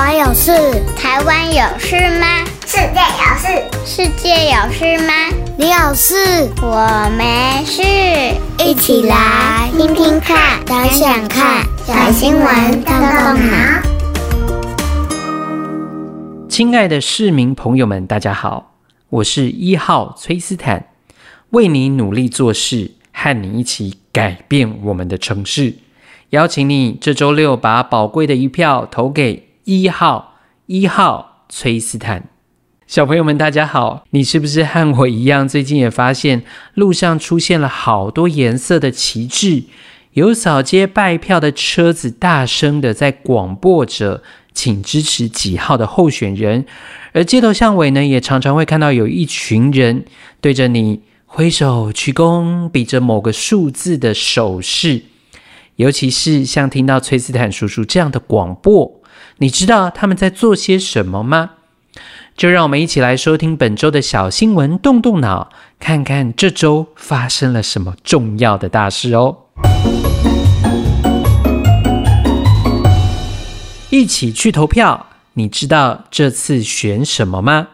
湾有事？台湾有事吗？世界有事？世界有事吗？你有事？我没事。一起来听听看，想想看，小新闻动动脑。亲爱的市民朋友们，大家好，我是一号崔斯坦，为你努力做事，和你一起改变我们的城市。邀请你这周六把宝贵的一票投给一号，一号崔斯坦。小朋友们，大家好！你是不是和我一样，最近也发现路上出现了好多颜色的旗帜，有扫街拜票的车子大声的在广播着，请支持几号的候选人。而街头巷尾呢，也常常会看到有一群人对着你挥手鞠躬，比着某个数字的手势。尤其是像听到崔斯坦叔叔这样的广播，你知道他们在做些什么吗？就让我们一起来收听本周的小新闻，动动脑，看看这周发生了什么重要的大事哦！一起去投票，你知道这次选什么吗？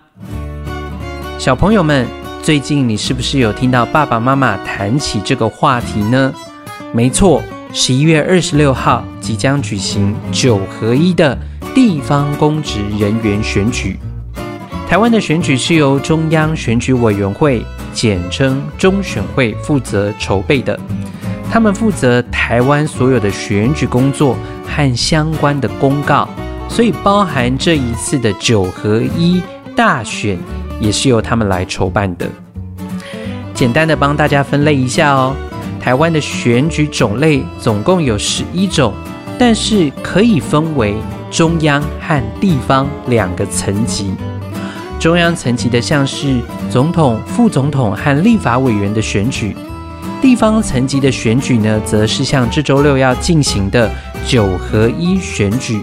小朋友们，最近你是不是有听到爸爸妈妈谈起这个话题呢？没错。十一月二十六号即将举行九合一的地方公职人员选举。台湾的选举是由中央选举委员会（简称中选会）负责筹备的，他们负责台湾所有的选举工作和相关的公告，所以包含这一次的九合一大选也是由他们来筹办的。简单的帮大家分类一下哦。台湾的选举种类总共有十一种，但是可以分为中央和地方两个层级。中央层级的像是总统、副总统和立法委员的选举；地方层级的选举呢，则是像这周六要进行的九合一选举。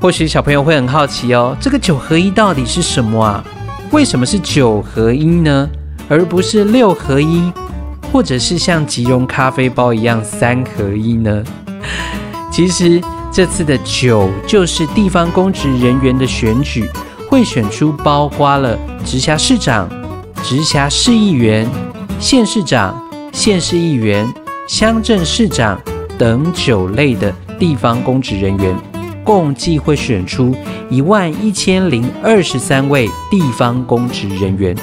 或许小朋友会很好奇哦，这个九合一到底是什么啊？为什么是九合一呢，而不是六合一？或者是像即溶咖啡包一样三合一呢？其实这次的九就是地方公职人员的选举，会选出包括了直辖市长、直辖市议员、县市长、县市议员、乡镇市长等九类的地方公职人员，共计会选出一万一千零二十三位地方公职人员。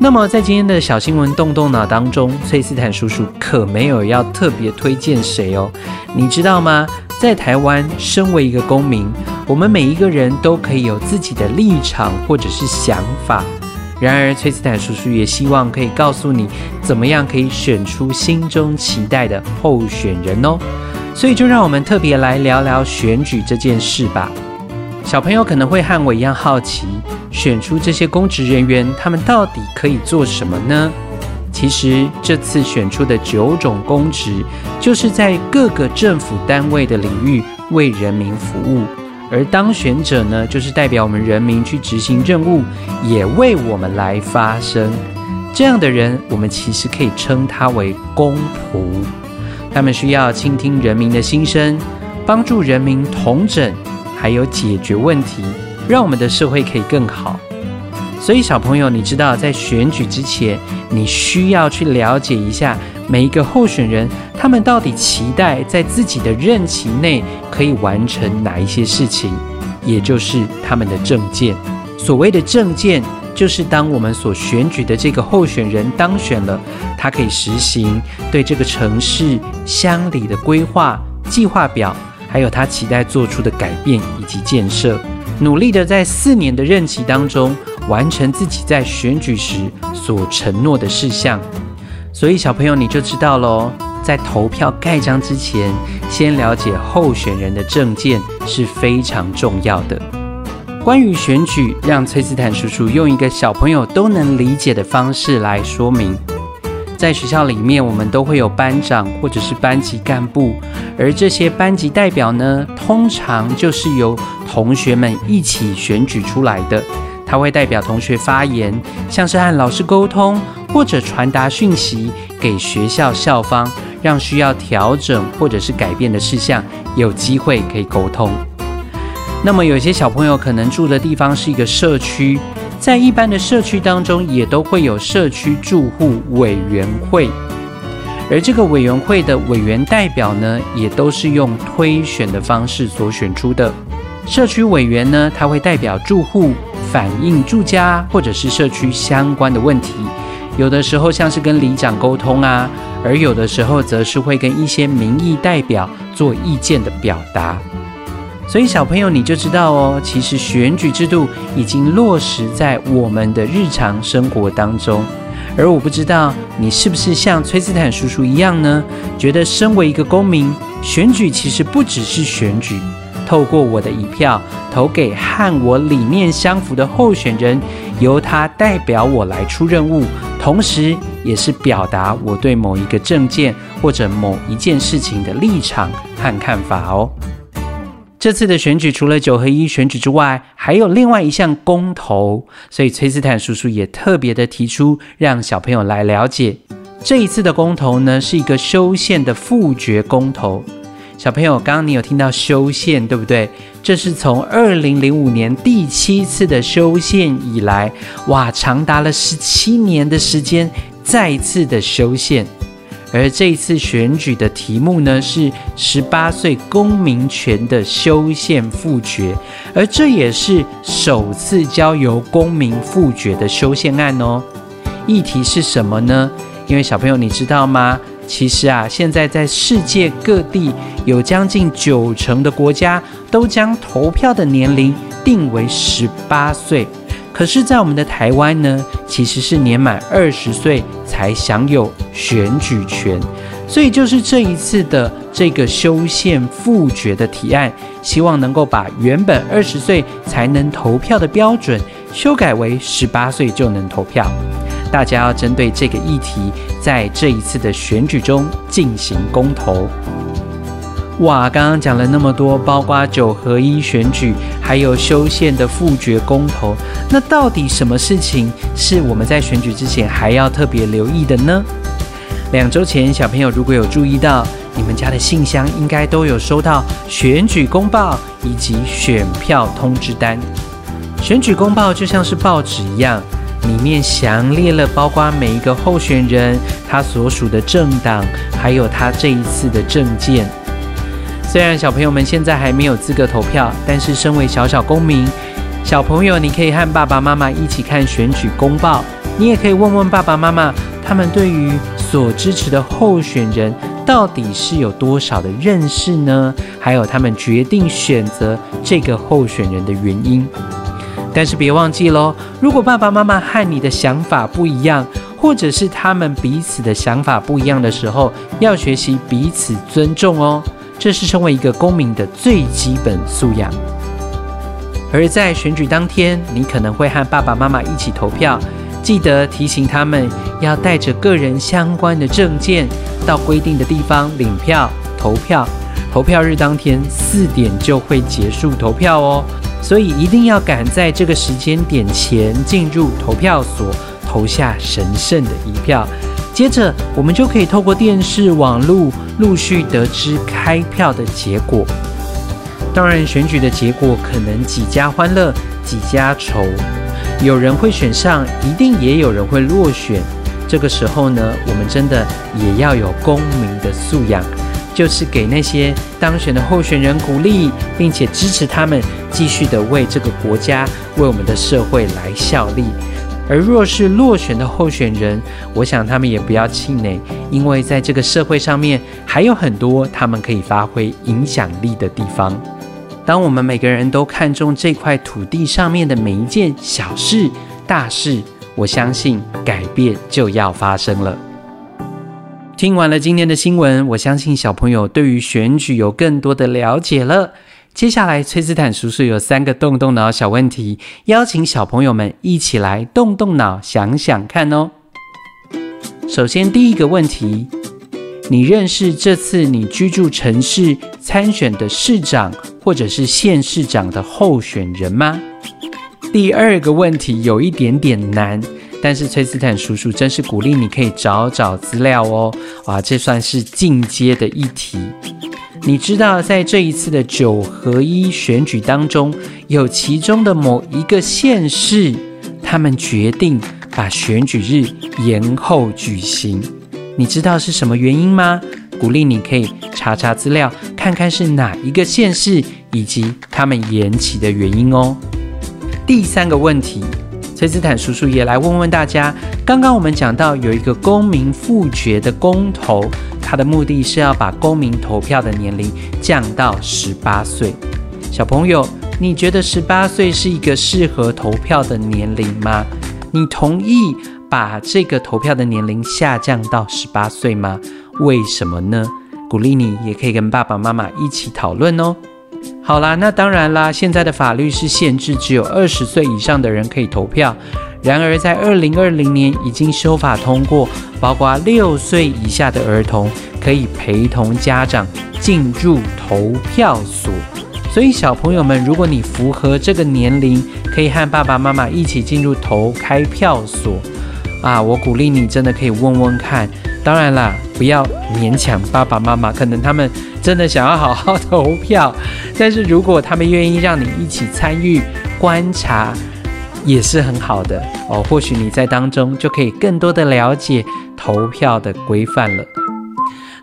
那么，在今天的小新闻动动脑当中，崔斯坦叔叔可没有要特别推荐谁哦。你知道吗？在台湾，身为一个公民，我们每一个人都可以有自己的立场或者是想法。然而，崔斯坦叔叔也希望可以告诉你，怎么样可以选出心中期待的候选人哦。所以，就让我们特别来聊聊选举这件事吧。小朋友可能会和我一样好奇，选出这些公职人员，他们到底可以做什么呢？其实这次选出的九种公职，就是在各个政府单位的领域为人民服务，而当选者呢，就是代表我们人民去执行任务，也为我们来发声。这样的人，我们其实可以称他为公仆。他们需要倾听人民的心声，帮助人民统整。还有解决问题，让我们的社会可以更好。所以小朋友，你知道在选举之前，你需要去了解一下每一个候选人，他们到底期待在自己的任期内可以完成哪一些事情，也就是他们的政见。所谓的政见，就是当我们所选举的这个候选人当选了，他可以实行对这个城市乡里的规划计划表。还有他期待做出的改变以及建设，努力的在四年的任期当中完成自己在选举时所承诺的事项。所以小朋友你就知道喽，在投票盖章之前，先了解候选人的证件是非常重要的。关于选举，让崔斯坦叔叔用一个小朋友都能理解的方式来说明。在学校里面，我们都会有班长或者是班级干部，而这些班级代表呢，通常就是由同学们一起选举出来的。他会代表同学发言，像是和老师沟通，或者传达讯息给学校校方，让需要调整或者是改变的事项有机会可以沟通。那么有些小朋友可能住的地方是一个社区，在一般的社区当中，也都会有社区住户委员会，而这个委员会的委员代表呢，也都是用推选的方式所选出的。社区委员呢，他会代表住户反映住家或者是社区相关的问题，有的时候像是跟里长沟通啊，而有的时候则是会跟一些民意代表做意见的表达。所以小朋友你就知道哦，其实选举制度已经落实在我们的日常生活当中。而我不知道你是不是像崔斯坦叔叔一样呢？觉得身为一个公民，选举其实不只是选举，透过我的一票投给和我理念相符的候选人，由他代表我来出任务，同时也是表达我对某一个政见或者某一件事情的立场和看法哦。这次的选举除了九合一选举之外，还有另外一项公投，所以崔斯坦叔叔也特别的提出，让小朋友来了解。这一次的公投呢，是一个修宪的复决公投。小朋友，刚刚你有听到修宪，对不对？这是从二零零五年第七次的修宪以来，哇，长达了十七年的时间，再一次的修宪。而这一次选举的题目呢，是十八岁公民权的修宪复决，而这也是首次交由公民复决的修宪案哦。议题是什么呢？因为小朋友你知道吗？其实啊，现在在世界各地有将近九成的国家都将投票的年龄定为十八岁。可是，在我们的台湾呢，其实是年满二十岁才享有选举权，所以就是这一次的这个修宪复决的提案，希望能够把原本二十岁才能投票的标准修改为十八岁就能投票。大家要针对这个议题，在这一次的选举中进行公投。哇，刚刚讲了那么多，包括九合一选举，还有修宪的复决公投，那到底什么事情是我们在选举之前还要特别留意的呢？两周前，小朋友如果有注意到，你们家的信箱应该都有收到选举公报以及选票通知单。选举公报就像是报纸一样，里面详列了包括每一个候选人他所属的政党，还有他这一次的政见。虽然小朋友们现在还没有资格投票，但是身为小小公民，小朋友你可以和爸爸妈妈一起看选举公报，你也可以问问爸爸妈妈，他们对于所支持的候选人到底是有多少的认识呢？还有他们决定选择这个候选人的原因。但是别忘记喽，如果爸爸妈妈和你的想法不一样，或者是他们彼此的想法不一样的时候，要学习彼此尊重哦。这是身为一个公民的最基本素养。而在选举当天，你可能会和爸爸妈妈一起投票，记得提醒他们要带着个人相关的证件到规定的地方领票投票。投票日当天四点就会结束投票哦，所以一定要赶在这个时间点前进入投票所，投下神圣的一票。接着，我们就可以透过电视、网络陆续得知开票的结果。当然，选举的结果可能几家欢乐几家愁，有人会选上，一定也有人会落选。这个时候呢，我们真的也要有公民的素养，就是给那些当选的候选人鼓励，并且支持他们继续的为这个国家、为我们的社会来效力。而若是落选的候选人，我想他们也不要气馁，因为在这个社会上面还有很多他们可以发挥影响力的地方。当我们每个人都看重这块土地上面的每一件小事、大事，我相信改变就要发生了。听完了今天的新闻，我相信小朋友对于选举有更多的了解了。接下来，崔斯坦叔叔有三个动动脑小问题，邀请小朋友们一起来动动脑，想想看哦。首先，第一个问题，你认识这次你居住城市参选的市长或者是县市长的候选人吗？第二个问题有一点点难，但是崔斯坦叔叔真是鼓励你可以找找资料哦。哇，这算是进阶的议题。你知道在这一次的九合一选举当中，有其中的某一个县市，他们决定把选举日延后举行。你知道是什么原因吗？鼓励你可以查查资料，看看是哪一个县市以及他们延期的原因哦。第三个问题，崔斯坦叔叔也来问问大家。刚刚我们讲到有一个公民复决的公投，它的目的是要把公民投票的年龄降到十八岁。小朋友，你觉得十八岁是一个适合投票的年龄吗？你同意把这个投票的年龄下降到十八岁吗？为什么呢？鼓励你也可以跟爸爸妈妈一起讨论哦。好啦，那当然啦，现在的法律是限制只有二十岁以上的人可以投票。然而，在二零二零年已经修法通过，包括六岁以下的儿童可以陪同家长进入投票所。所以，小朋友们，如果你符合这个年龄，可以和爸爸妈妈一起进入投开票所啊！我鼓励你，真的可以问问看。当然啦，不要勉强爸爸妈妈，可能他们真的想要好好投票，但是如果他们愿意让你一起参与观察。也是很好的哦，或许你在当中就可以更多的了解投票的规范了。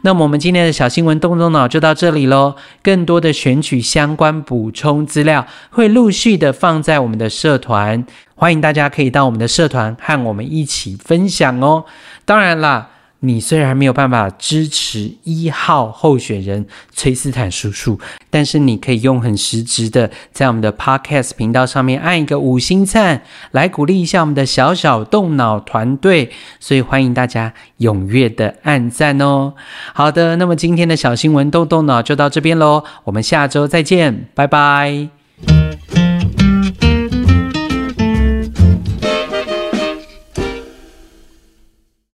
那么我们今天的小新闻动动脑就到这里喽。更多的选举相关补充资料会陆续的放在我们的社团，欢迎大家可以到我们的社团和我们一起分享哦。当然啦。你虽然没有办法支持一号候选人崔斯坦叔叔，但是你可以用很实质的，在我们的 Podcast 频道上面按一个五星赞，来鼓励一下我们的小小动脑团队。所以欢迎大家踊跃的按赞哦。好的，那么今天的小新闻动动脑就到这边喽，我们下周再见，拜拜。